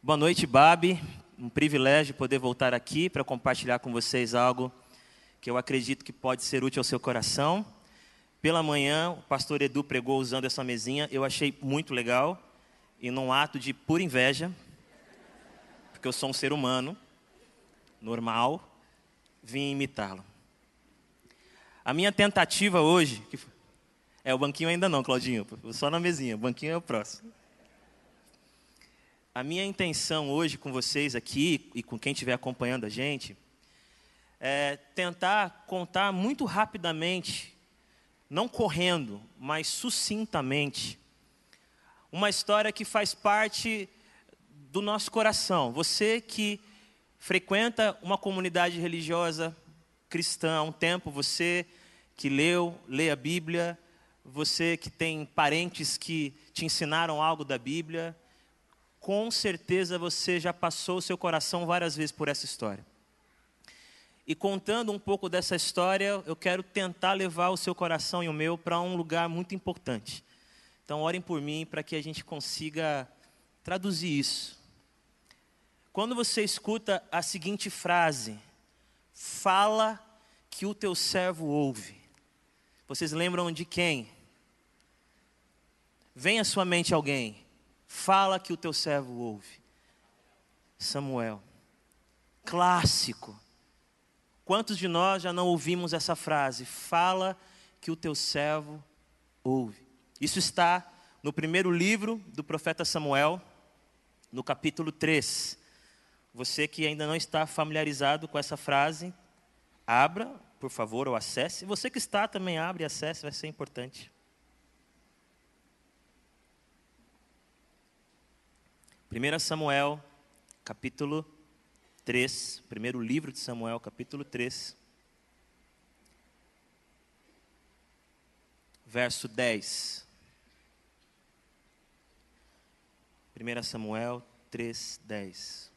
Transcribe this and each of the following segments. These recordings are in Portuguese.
Boa noite, Babi. Um privilégio poder voltar aqui para compartilhar com vocês algo que eu acredito que pode ser útil ao seu coração. Pela manhã, o pastor Edu pregou usando essa mesinha, eu achei muito legal, e num ato de pura inveja, porque eu sou um ser humano, normal, vim imitá-lo. A minha tentativa hoje. É, o banquinho ainda não, Claudinho, só na mesinha, o banquinho é o próximo. A minha intenção hoje com vocês aqui e com quem estiver acompanhando a gente é tentar contar muito rapidamente, não correndo, mas sucintamente, uma história que faz parte do nosso coração. Você que frequenta uma comunidade religiosa cristã há um tempo, você que leu, lê a Bíblia, você que tem parentes que te ensinaram algo da Bíblia, com certeza você já passou o seu coração várias vezes por essa história. E contando um pouco dessa história, eu quero tentar levar o seu coração e o meu para um lugar muito importante. Então, orem por mim para que a gente consiga traduzir isso. Quando você escuta a seguinte frase: Fala que o teu servo ouve. Vocês lembram de quem? Vem à sua mente alguém. Fala que o teu servo ouve. Samuel. Clássico. Quantos de nós já não ouvimos essa frase? Fala que o teu servo ouve. Isso está no primeiro livro do profeta Samuel, no capítulo 3. Você que ainda não está familiarizado com essa frase, abra, por favor, ou acesse. Você que está também abre e acesse, vai ser importante. 1 Samuel, capítulo 3, primeiro livro de Samuel, capítulo 3, verso 10. 1 Samuel 3, 10.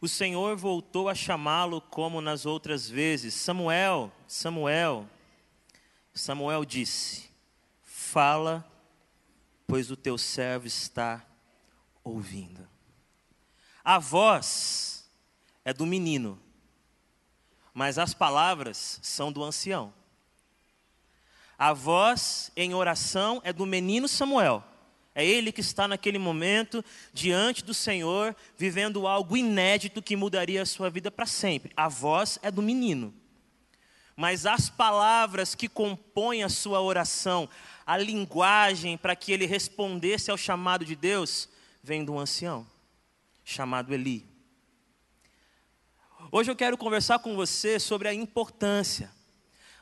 O Senhor voltou a chamá-lo como nas outras vezes: Samuel, Samuel. Samuel disse: Fala pois o teu servo está ouvindo. A voz é do menino, mas as palavras são do ancião. A voz em oração é do menino Samuel. É ele que está naquele momento diante do Senhor, vivendo algo inédito que mudaria a sua vida para sempre. A voz é do menino. Mas as palavras que compõem a sua oração, a linguagem para que ele respondesse ao chamado de Deus vem de um ancião chamado Eli. Hoje eu quero conversar com você sobre a importância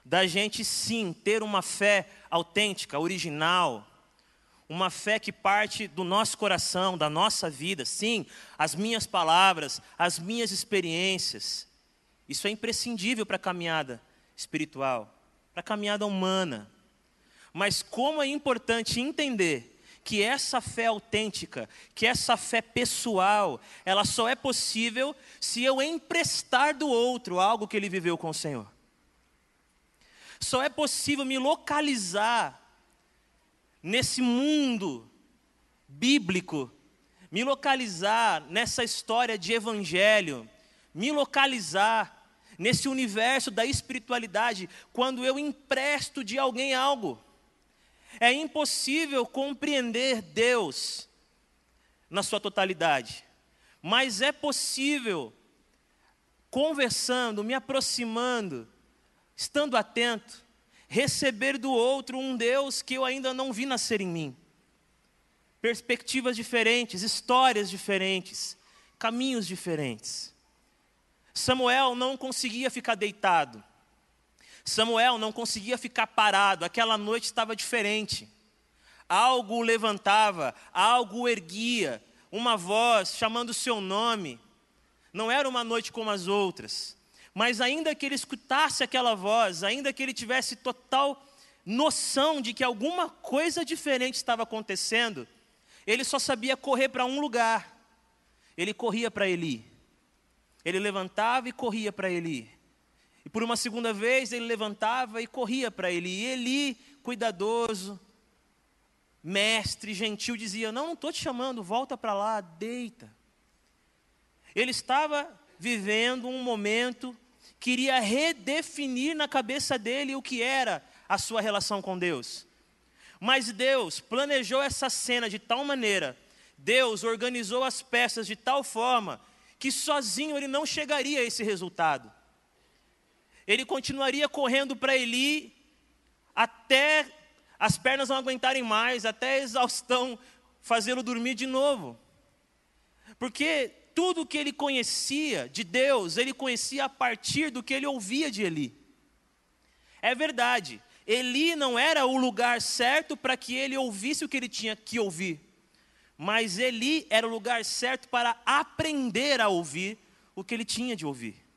da gente sim ter uma fé autêntica, original, uma fé que parte do nosso coração, da nossa vida, sim, as minhas palavras, as minhas experiências. Isso é imprescindível para a caminhada espiritual, para a caminhada humana. Mas como é importante entender que essa fé autêntica, que essa fé pessoal, ela só é possível se eu emprestar do outro algo que ele viveu com o Senhor. Só é possível me localizar nesse mundo bíblico, me localizar nessa história de evangelho, me localizar nesse universo da espiritualidade, quando eu empresto de alguém algo. É impossível compreender Deus na sua totalidade, mas é possível, conversando, me aproximando, estando atento, receber do outro um Deus que eu ainda não vi nascer em mim. Perspectivas diferentes, histórias diferentes, caminhos diferentes. Samuel não conseguia ficar deitado. Samuel não conseguia ficar parado, aquela noite estava diferente. Algo o levantava, algo o erguia, uma voz chamando o seu nome. Não era uma noite como as outras, mas ainda que ele escutasse aquela voz, ainda que ele tivesse total noção de que alguma coisa diferente estava acontecendo, ele só sabia correr para um lugar. Ele corria para Eli. Ele levantava e corria para Eli. E por uma segunda vez ele levantava e corria para Eli. E Eli, cuidadoso, mestre gentil dizia: Não, não estou te chamando, volta para lá, deita. Ele estava vivendo um momento que iria redefinir na cabeça dele o que era a sua relação com Deus. Mas Deus planejou essa cena de tal maneira, Deus organizou as peças de tal forma, que sozinho ele não chegaria a esse resultado. Ele continuaria correndo para Eli até as pernas não aguentarem mais, até a exaustão fazê-lo dormir de novo. Porque tudo que ele conhecia de Deus, ele conhecia a partir do que ele ouvia de Eli. É verdade, Eli não era o lugar certo para que ele ouvisse o que ele tinha que ouvir, mas Eli era o lugar certo para aprender a ouvir o que ele tinha de ouvir.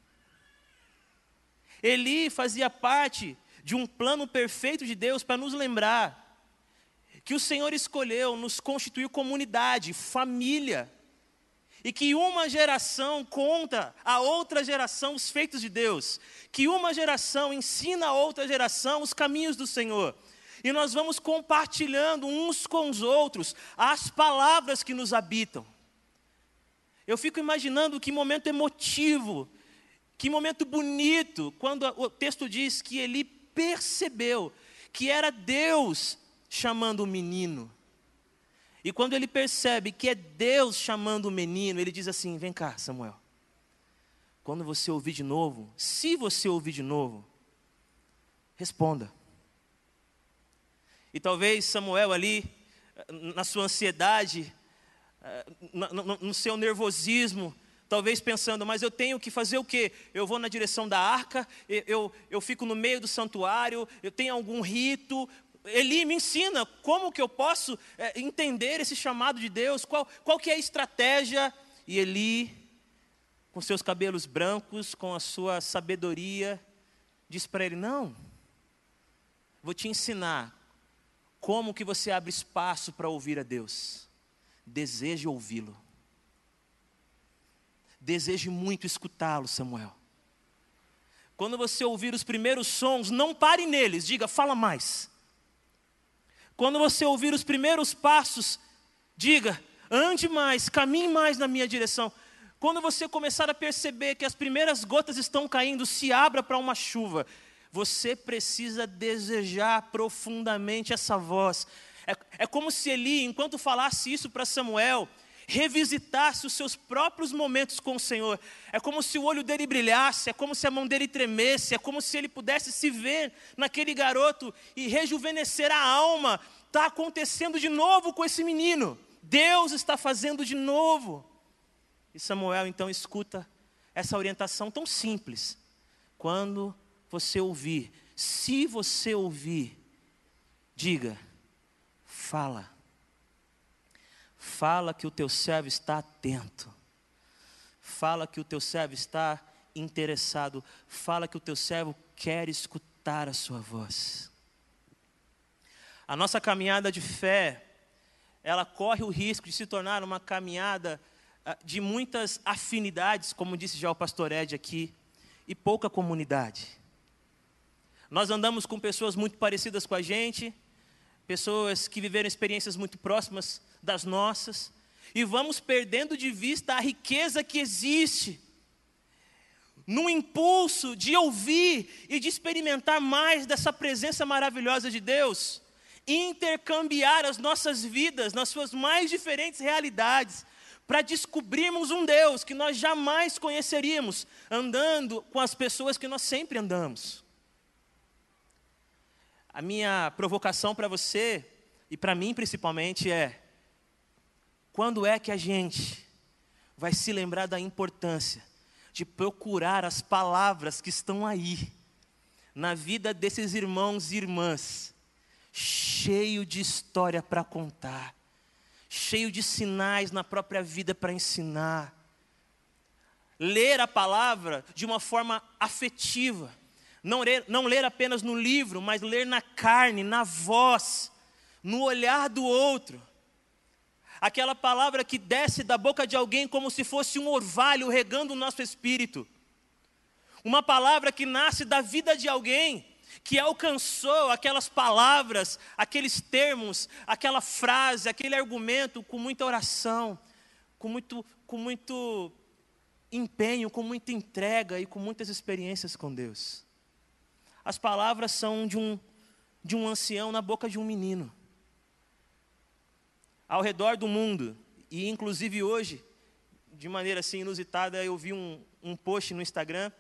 Eli fazia parte de um plano perfeito de Deus para nos lembrar que o Senhor escolheu nos constituir comunidade, família, e que uma geração conta a outra geração os feitos de Deus, que uma geração ensina a outra geração os caminhos do Senhor. E nós vamos compartilhando uns com os outros as palavras que nos habitam. Eu fico imaginando que momento emotivo, que momento bonito, quando o texto diz que ele percebeu que era Deus chamando o menino. E quando ele percebe que é Deus chamando o menino, ele diz assim: Vem cá, Samuel. Quando você ouvir de novo, se você ouvir de novo, responda. E talvez Samuel ali, na sua ansiedade, eh, no seu nervosismo, talvez pensando, mas eu tenho que fazer o quê? Eu vou na direção da arca, eu, eu, eu fico no meio do santuário, eu tenho algum rito. Eli me ensina como que eu posso é, entender esse chamado de Deus, qual, qual que é a estratégia. E Eli, com seus cabelos brancos, com a sua sabedoria, diz para ele: Não, vou te ensinar como que você abre espaço para ouvir a Deus. Deseje ouvi-lo. Deseje muito escutá-lo, Samuel. Quando você ouvir os primeiros sons, não pare neles, diga, fala mais. Quando você ouvir os primeiros passos, diga, ande mais, caminhe mais na minha direção. Quando você começar a perceber que as primeiras gotas estão caindo, se abra para uma chuva. Você precisa desejar profundamente essa voz. É, é como se Eli, enquanto falasse isso para Samuel, revisitasse os seus próprios momentos com o Senhor. É como se o olho dele brilhasse, é como se a mão dele tremesse, é como se ele pudesse se ver naquele garoto e rejuvenescer a alma. Está acontecendo de novo com esse menino. Deus está fazendo de novo. E Samuel então escuta essa orientação tão simples. Quando você ouvir, se você ouvir, diga, fala Fala que o teu servo está atento. Fala que o teu servo está interessado. Fala que o teu servo quer escutar a sua voz. A nossa caminhada de fé, ela corre o risco de se tornar uma caminhada ah, de muitas afinidades, como disse já o pastor Ed aqui, e pouca comunidade. Nós andamos com pessoas muito parecidas com a gente, pessoas que viveram experiências muito próximas das nossas, e vamos perdendo de vista a riqueza que existe no impulso de ouvir e de experimentar mais dessa presença maravilhosa de Deus, intercambiar as nossas vidas nas suas mais diferentes realidades, para descobrirmos um Deus que nós jamais conheceríamos andando com as pessoas que nós sempre andamos. A minha provocação para você, e para mim principalmente, é: quando é que a gente vai se lembrar da importância de procurar as palavras que estão aí, na vida desses irmãos e irmãs, cheio de história para contar, cheio de sinais na própria vida para ensinar? Ler a palavra de uma forma afetiva, não ler, não ler apenas no livro, mas ler na carne, na voz, no olhar do outro aquela palavra que desce da boca de alguém como se fosse um orvalho regando o nosso espírito. Uma palavra que nasce da vida de alguém que alcançou aquelas palavras, aqueles termos, aquela frase, aquele argumento com muita oração, com muito, com muito empenho, com muita entrega e com muitas experiências com Deus. As palavras são de um, de um ancião na boca de um menino. Ao redor do mundo, e inclusive hoje, de maneira assim inusitada, eu vi um, um post no Instagram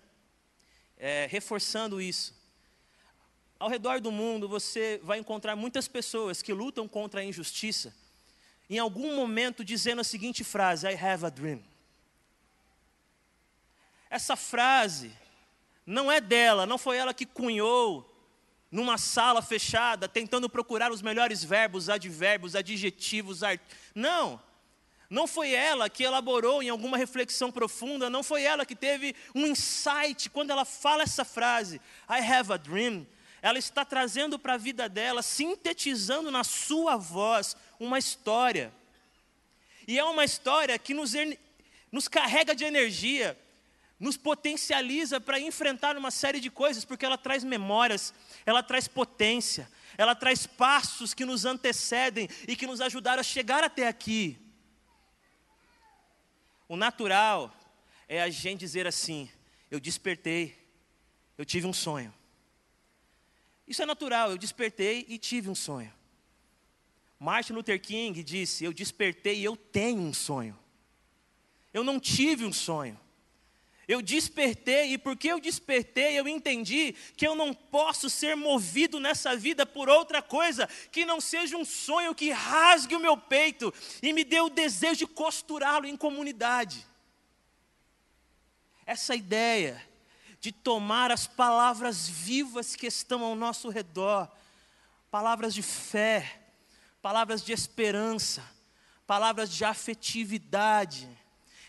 é, reforçando isso. Ao redor do mundo, você vai encontrar muitas pessoas que lutam contra a injustiça, em algum momento dizendo a seguinte frase: I have a dream. Essa frase não é dela, não foi ela que cunhou numa sala fechada, tentando procurar os melhores verbos, advérbios, adjetivos, art... não. Não foi ela que elaborou em alguma reflexão profunda, não foi ela que teve um insight quando ela fala essa frase, I have a dream. Ela está trazendo para a vida dela, sintetizando na sua voz, uma história. E é uma história que nos, nos carrega de energia, nos potencializa para enfrentar uma série de coisas, porque ela traz memórias, ela traz potência, ela traz passos que nos antecedem e que nos ajudaram a chegar até aqui. O natural é a gente dizer assim: eu despertei, eu tive um sonho. Isso é natural, eu despertei e tive um sonho. Martin Luther King disse: Eu despertei e eu tenho um sonho. Eu não tive um sonho. Eu despertei, e porque eu despertei, eu entendi que eu não posso ser movido nessa vida por outra coisa que não seja um sonho que rasgue o meu peito e me dê o desejo de costurá-lo em comunidade. Essa ideia de tomar as palavras vivas que estão ao nosso redor, palavras de fé, palavras de esperança, palavras de afetividade,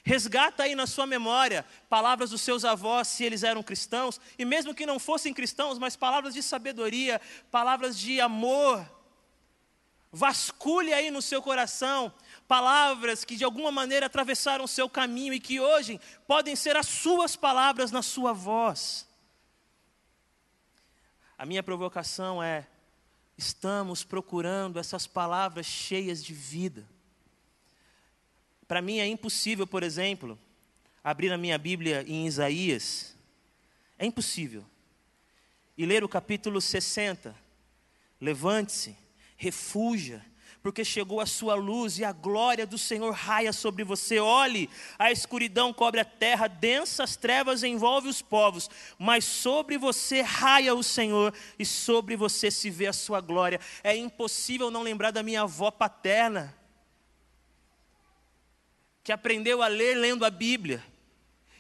Resgata aí na sua memória palavras dos seus avós, se eles eram cristãos, e mesmo que não fossem cristãos, mas palavras de sabedoria, palavras de amor. Vasculhe aí no seu coração palavras que de alguma maneira atravessaram o seu caminho e que hoje podem ser as suas palavras na sua voz. A minha provocação é: estamos procurando essas palavras cheias de vida. Para mim é impossível, por exemplo, abrir a minha Bíblia em Isaías. É impossível. E ler o capítulo 60. Levante-se, refuja, porque chegou a sua luz e a glória do Senhor raia sobre você. Olhe, a escuridão cobre a terra, densas trevas envolve os povos, mas sobre você raia o Senhor e sobre você se vê a sua glória. É impossível não lembrar da minha avó paterna que aprendeu a ler lendo a Bíblia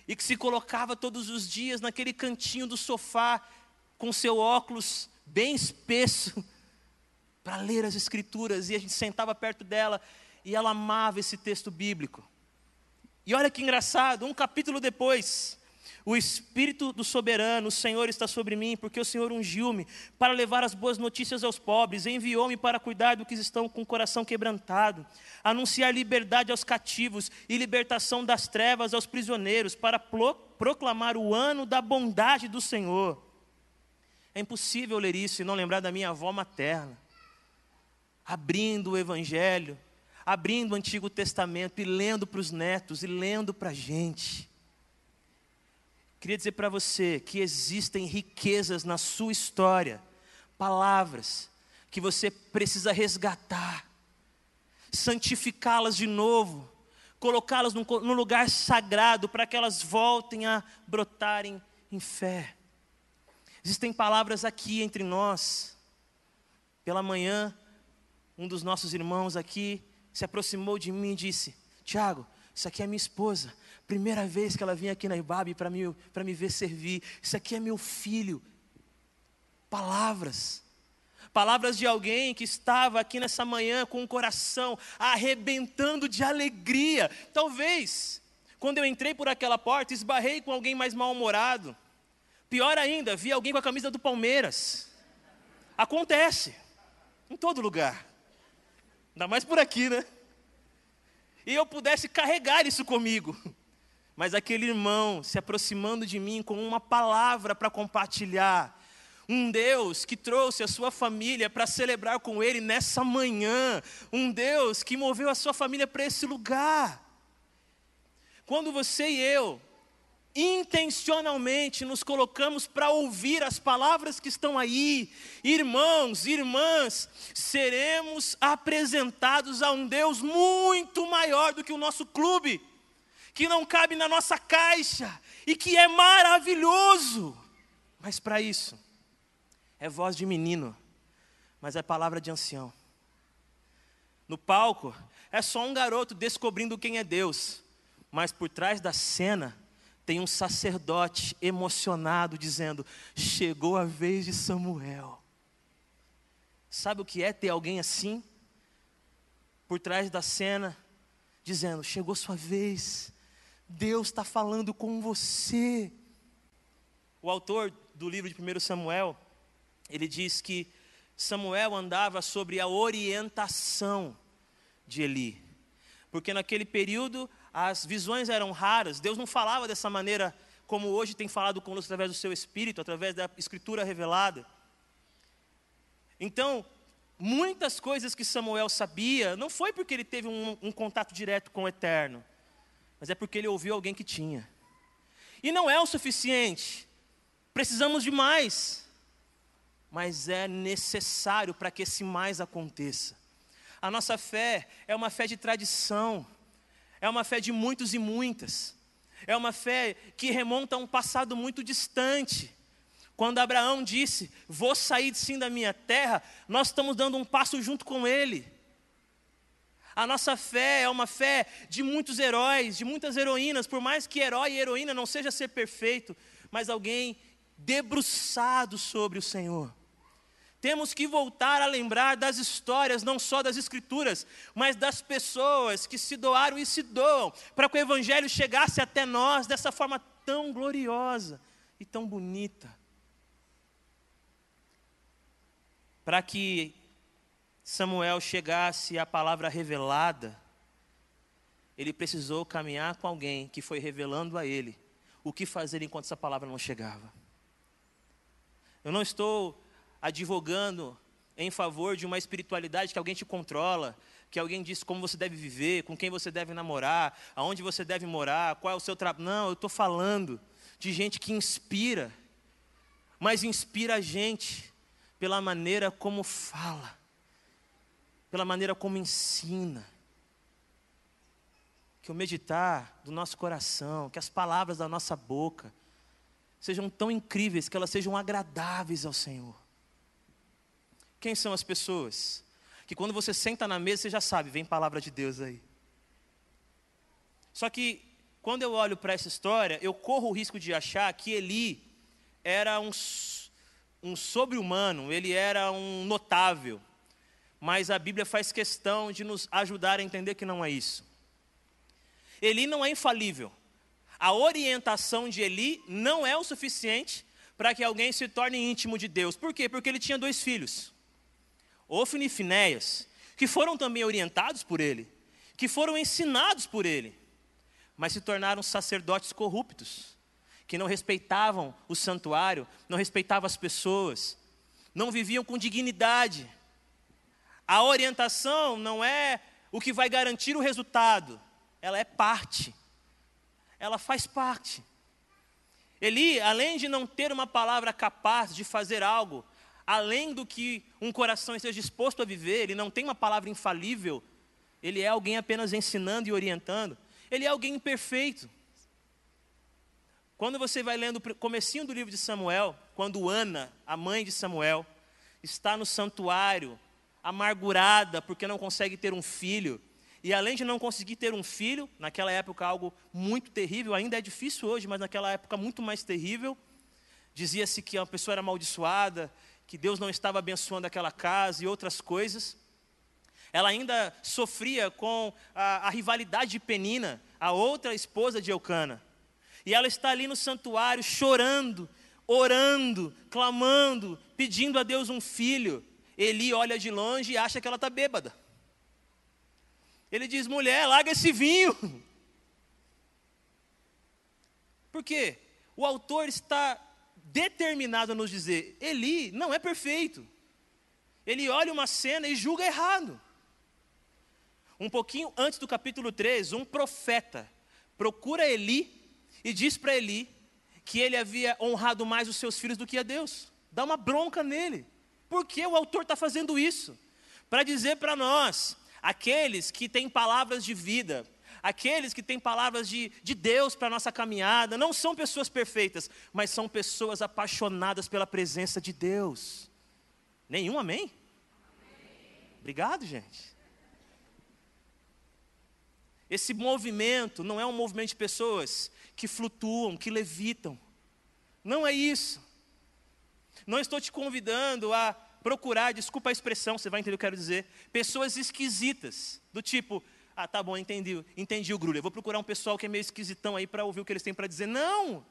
e que se colocava todos os dias naquele cantinho do sofá com seu óculos bem espesso para ler as Escrituras e a gente sentava perto dela e ela amava esse texto bíblico. E olha que engraçado, um capítulo depois, o Espírito do Soberano, o Senhor está sobre mim, porque o Senhor ungiu-me para levar as boas notícias aos pobres, enviou-me para cuidar do que estão com o coração quebrantado, anunciar liberdade aos cativos e libertação das trevas aos prisioneiros, para proclamar o ano da bondade do Senhor. É impossível ler isso e não lembrar da minha avó materna, abrindo o Evangelho, abrindo o Antigo Testamento e lendo para os netos e lendo para a gente. Queria dizer para você que existem riquezas na sua história, palavras que você precisa resgatar, santificá-las de novo, colocá-las num, lugar sagrado para que elas voltem a brotarem em fé. Existem palavras aqui entre nós. Pela manhã, um dos nossos irmãos aqui se aproximou de mim e disse: Tiago, isso aqui é minha esposa. Primeira vez que ela vinha aqui na Ibabe para me, me ver servir. Isso aqui é meu filho. Palavras. Palavras de alguém que estava aqui nessa manhã com o coração arrebentando de alegria. Talvez, quando eu entrei por aquela porta, esbarrei com alguém mais mal-humorado. Pior ainda, vi alguém com a camisa do Palmeiras. Acontece. Em todo lugar. Ainda mais por aqui, né? E eu pudesse carregar isso comigo. Mas aquele irmão se aproximando de mim com uma palavra para compartilhar, Um Deus que trouxe a sua família para celebrar com Ele nessa manhã. Um Deus que moveu a sua família para esse lugar. Quando você e eu intencionalmente nos colocamos para ouvir as palavras que estão aí, irmãos, irmãs, seremos apresentados a um Deus muito maior do que o nosso clube, que não cabe na nossa caixa e que é maravilhoso. Mas para isso, é voz de menino, mas é palavra de ancião. No palco, é só um garoto descobrindo quem é Deus, mas por trás da cena, tem um sacerdote emocionado dizendo: Chegou a vez de Samuel. Sabe o que é ter alguém assim? Por trás da cena, dizendo: Chegou sua vez, Deus está falando com você. O autor do livro de 1 Samuel, ele diz que Samuel andava sobre a orientação de Eli, porque naquele período as visões eram raras, Deus não falava dessa maneira como hoje tem falado conosco através do seu Espírito, através da Escritura revelada. Então, muitas coisas que Samuel sabia, não foi porque ele teve um, um contato direto com o Eterno, mas é porque ele ouviu alguém que tinha. E não é o suficiente, precisamos de mais, mas é necessário para que esse mais aconteça. A nossa fé é uma fé de tradição, é uma fé de muitos e muitas. É uma fé que remonta a um passado muito distante. Quando Abraão disse: Vou sair sim da minha terra, nós estamos dando um passo junto com ele. A nossa fé é uma fé de muitos heróis, de muitas heroínas, por mais que herói e heroína não seja ser perfeito, mas alguém debruçado sobre o Senhor. Temos que voltar a lembrar das histórias, não só das Escrituras, mas das pessoas que se doaram e se doam, para que o Evangelho chegasse até nós dessa forma tão gloriosa e tão bonita. Para que Samuel chegasse à palavra revelada, ele precisou caminhar com alguém que foi revelando a ele o que fazer enquanto essa palavra não chegava. Eu não estou advogando em favor de uma espiritualidade que alguém te controla, que alguém diz como você deve viver, com quem você deve namorar, aonde você deve morar, qual é o seu trabalho. Não, eu estou falando de gente que inspira, mas inspira a gente pela maneira como fala, pela maneira como ensina. Que o meditar do nosso coração, que as palavras da nossa boca sejam tão incríveis, que elas sejam agradáveis ao Senhor. Quem são as pessoas? Que quando você senta na mesa, você já sabe, vem palavra de Deus aí. Só que, quando eu olho para essa história, eu corro o risco de achar que Eli era um, um sobre-humano, ele era um notável. Mas a Bíblia faz questão de nos ajudar a entender que não é isso. Eli não é infalível. A orientação de Eli não é o suficiente para que alguém se torne íntimo de Deus. Por quê? Porque ele tinha dois filhos. Ofni e Finéias, que foram também orientados por ele, que foram ensinados por ele, mas se tornaram sacerdotes corruptos, que não respeitavam o santuário, não respeitavam as pessoas, não viviam com dignidade. A orientação não é o que vai garantir o resultado, ela é parte, ela faz parte. Eli, além de não ter uma palavra capaz de fazer algo, além do que um coração esteja disposto a viver, ele não tem uma palavra infalível, ele é alguém apenas ensinando e orientando, ele é alguém imperfeito. Quando você vai lendo o comecinho do livro de Samuel, quando Ana, a mãe de Samuel, está no santuário, amargurada porque não consegue ter um filho, e além de não conseguir ter um filho, naquela época algo muito terrível, ainda é difícil hoje, mas naquela época muito mais terrível, dizia-se que a pessoa era amaldiçoada, que Deus não estava abençoando aquela casa e outras coisas. Ela ainda sofria com a, a rivalidade de Penina, a outra esposa de Eucana. E ela está ali no santuário chorando, orando, clamando, pedindo a Deus um filho. Eli olha de longe e acha que ela está bêbada. Ele diz: mulher, larga esse vinho. Por quê? O autor está determinado a nos dizer: Eli não é perfeito. Ele olha uma cena e julga errado. Um pouquinho antes do capítulo 3, um profeta procura Eli e diz para Eli que ele havia honrado mais os seus filhos do que a Deus. Dá uma bronca nele. Por que o autor está fazendo isso? Para dizer para nós, aqueles que têm palavras de vida, aqueles que têm palavras de, de Deus para a nossa caminhada, não são pessoas perfeitas, mas são pessoas apaixonadas pela presença de Deus. Nenhum amém? Obrigado, gente. Esse movimento não é um movimento de pessoas que flutuam, que levitam. Não é isso. Não estou te convidando a procurar, desculpa a expressão, você vai entender o que eu quero dizer, pessoas esquisitas, do tipo, ah, tá bom, entendi, entendi o grulho. Eu vou procurar um pessoal que é meio esquisitão aí para ouvir o que eles têm para dizer. Não!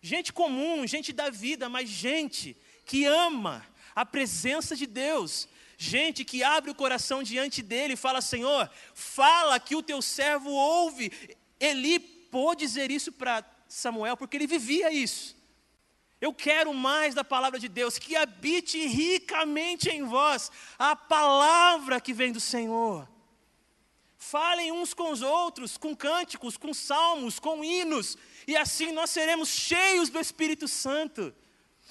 Gente comum, gente da vida, mas gente que ama a presença de Deus. Gente que abre o coração diante dele e fala: Senhor, fala que o teu servo ouve. Eli pôde dizer isso para Samuel porque ele vivia isso. Eu quero mais da palavra de Deus, que habite ricamente em vós a palavra que vem do Senhor. Falem uns com os outros, com cânticos, com salmos, com hinos, e assim nós seremos cheios do Espírito Santo.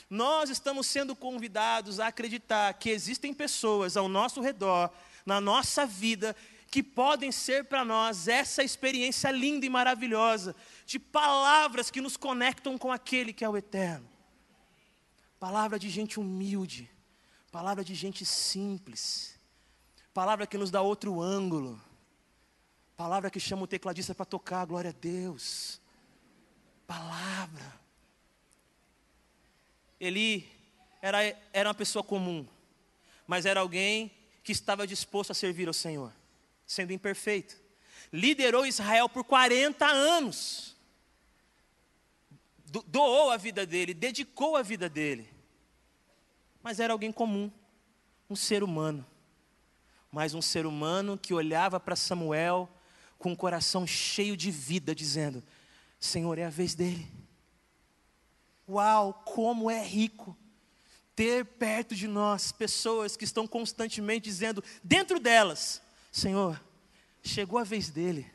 Nós estamos sendo convidados a acreditar que existem pessoas ao nosso redor, na nossa vida, que podem ser para nós essa experiência linda e maravilhosa de palavras que nos conectam com aquele que é o eterno. Palavra de gente humilde, palavra de gente simples, palavra que nos dá outro ângulo Palavra que chama o tecladista para tocar, glória a Deus. Palavra. Ele era, era uma pessoa comum, mas era alguém que estava disposto a servir ao Senhor, sendo imperfeito. Liderou Israel por 40 anos. Do, doou a vida dele, dedicou a vida dele. Mas era alguém comum, um ser humano. Mas um ser humano que olhava para Samuel com o coração cheio de vida, dizendo: Senhor, é a vez dele. Uau, como é rico ter perto de nós pessoas que estão constantemente dizendo, dentro delas: Senhor, chegou a vez dele.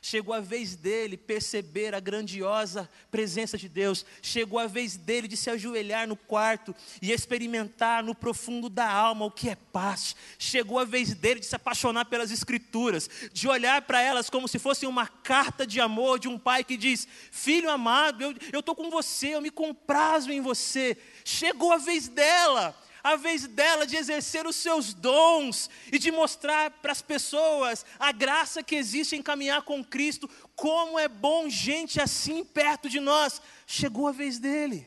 Chegou a vez dele perceber a grandiosa presença de Deus. Chegou a vez dele de se ajoelhar no quarto e experimentar no profundo da alma o que é paz. Chegou a vez dele de se apaixonar pelas Escrituras, de olhar para elas como se fossem uma carta de amor de um pai que diz: Filho amado, eu estou com você, eu me comprazo em você. Chegou a vez dela a vez dela de exercer os seus dons e de mostrar para as pessoas a graça que existe em caminhar com Cristo, como é bom gente assim perto de nós. Chegou a vez dele.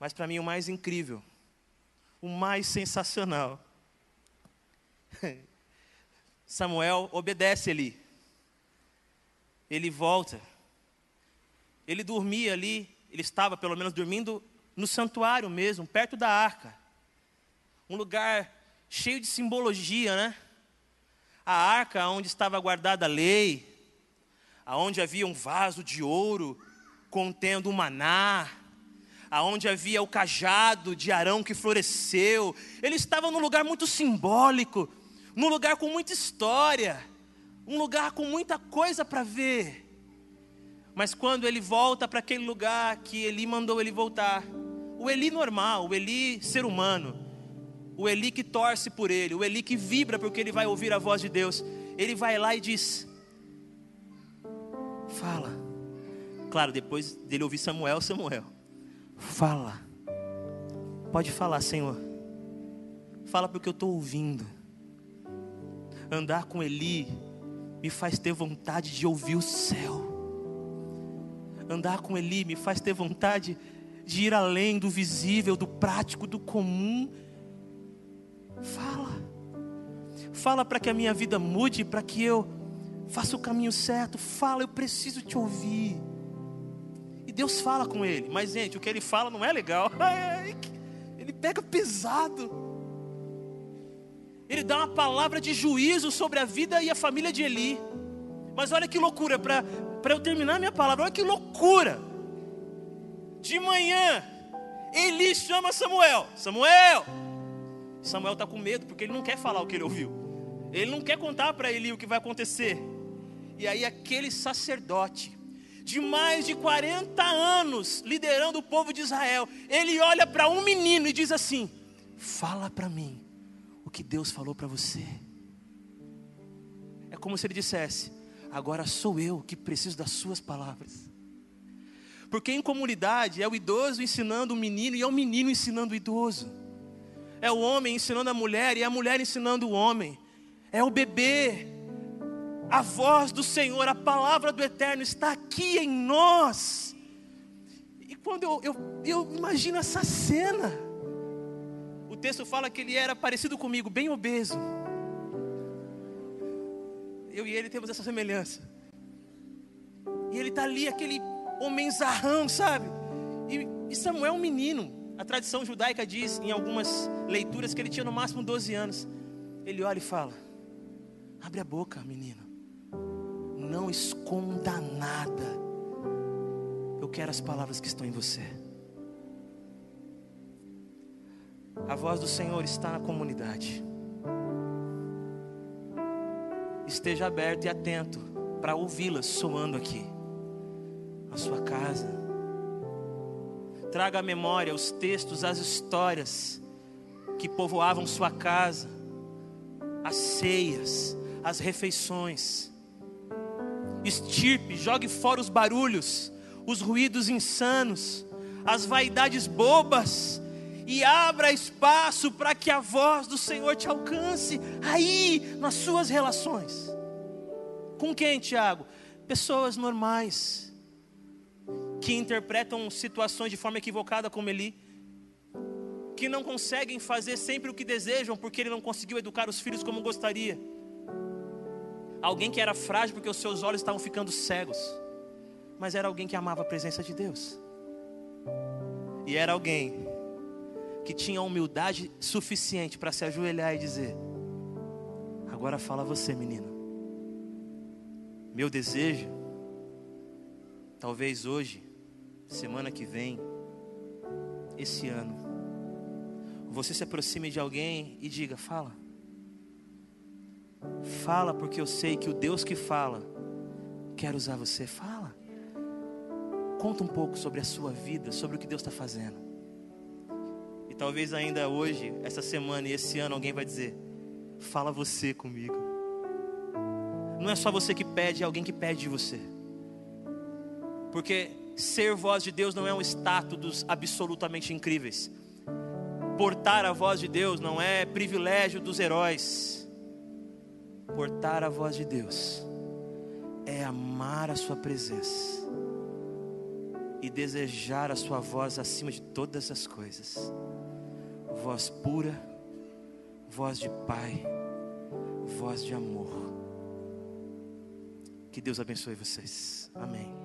Mas para mim o mais incrível, o mais sensacional, Samuel obedece ali. Ele volta. Ele dormia ali, ele estava pelo menos dormindo no santuário mesmo, perto da arca. Um lugar cheio de simbologia, né? A arca onde estava guardada a lei, aonde havia um vaso de ouro contendo o maná, aonde havia o cajado de Arão que floresceu. Ele estava num lugar muito simbólico, num lugar com muita história, um lugar com muita coisa para ver. Mas quando ele volta para aquele lugar que ele mandou ele voltar, o Eli normal, o Eli ser humano, o Eli que torce por ele, o Eli que vibra porque ele vai ouvir a voz de Deus, ele vai lá e diz: Fala. Claro, depois dele ouvir Samuel, Samuel, fala. Pode falar, Senhor. Fala porque eu estou ouvindo. Andar com Eli me faz ter vontade de ouvir o céu. Andar com Eli me faz ter vontade de ir além do visível, do prático, do comum. Fala. Fala para que a minha vida mude, para que eu faça o caminho certo. Fala, eu preciso te ouvir. E Deus fala com ele, mas gente, o que ele fala não é legal. Ele pega pesado. Ele dá uma palavra de juízo sobre a vida e a família de Eli. Mas olha que loucura, para eu terminar minha palavra, olha que loucura. De manhã, Eli chama Samuel. Samuel! Samuel está com medo porque ele não quer falar o que ele ouviu. Ele não quer contar para Eli o que vai acontecer. E aí, aquele sacerdote, de mais de 40 anos, liderando o povo de Israel, ele olha para um menino e diz assim: Fala para mim o que Deus falou para você. É como se ele dissesse: Agora sou eu que preciso das suas palavras. Porque em comunidade é o idoso ensinando o menino e é o menino ensinando o idoso. É o homem ensinando a mulher e é a mulher ensinando o homem. É o bebê. A voz do Senhor, a palavra do Eterno está aqui em nós. E quando eu, eu, eu imagino essa cena, o texto fala que ele era parecido comigo, bem obeso. Eu e ele temos essa semelhança. E ele está ali, aquele homenzarrão, sabe? E, e Samuel é um menino. A tradição judaica diz, em algumas leituras, que ele tinha no máximo 12 anos. Ele olha e fala: Abre a boca, menino. Não esconda nada. Eu quero as palavras que estão em você. A voz do Senhor está na comunidade. Esteja aberto e atento para ouvi-las soando aqui a sua casa. Traga à memória os textos, as histórias que povoavam sua casa, as ceias, as refeições. Estirpe, jogue fora os barulhos, os ruídos insanos, as vaidades bobas e abra espaço para que a voz do Senhor te alcance aí nas suas relações. Com quem, Tiago? Pessoas normais que interpretam situações de forma equivocada, como Eli, que não conseguem fazer sempre o que desejam porque ele não conseguiu educar os filhos como gostaria. Alguém que era frágil porque os seus olhos estavam ficando cegos, mas era alguém que amava a presença de Deus, e era alguém que tinha humildade suficiente para se ajoelhar e dizer: Agora fala você, menino. Meu desejo, talvez hoje, semana que vem, esse ano, você se aproxime de alguém e diga: fala. Fala, porque eu sei que o Deus que fala quer usar você. Fala. Conta um pouco sobre a sua vida, sobre o que Deus está fazendo. Talvez ainda hoje, essa semana e esse ano, alguém vai dizer: Fala você comigo. Não é só você que pede, é alguém que pede de você. Porque ser voz de Deus não é um status dos absolutamente incríveis. Portar a voz de Deus não é privilégio dos heróis. Portar a voz de Deus é amar a Sua presença e desejar a Sua voz acima de todas as coisas. Voz pura, voz de Pai, voz de amor. Que Deus abençoe vocês. Amém.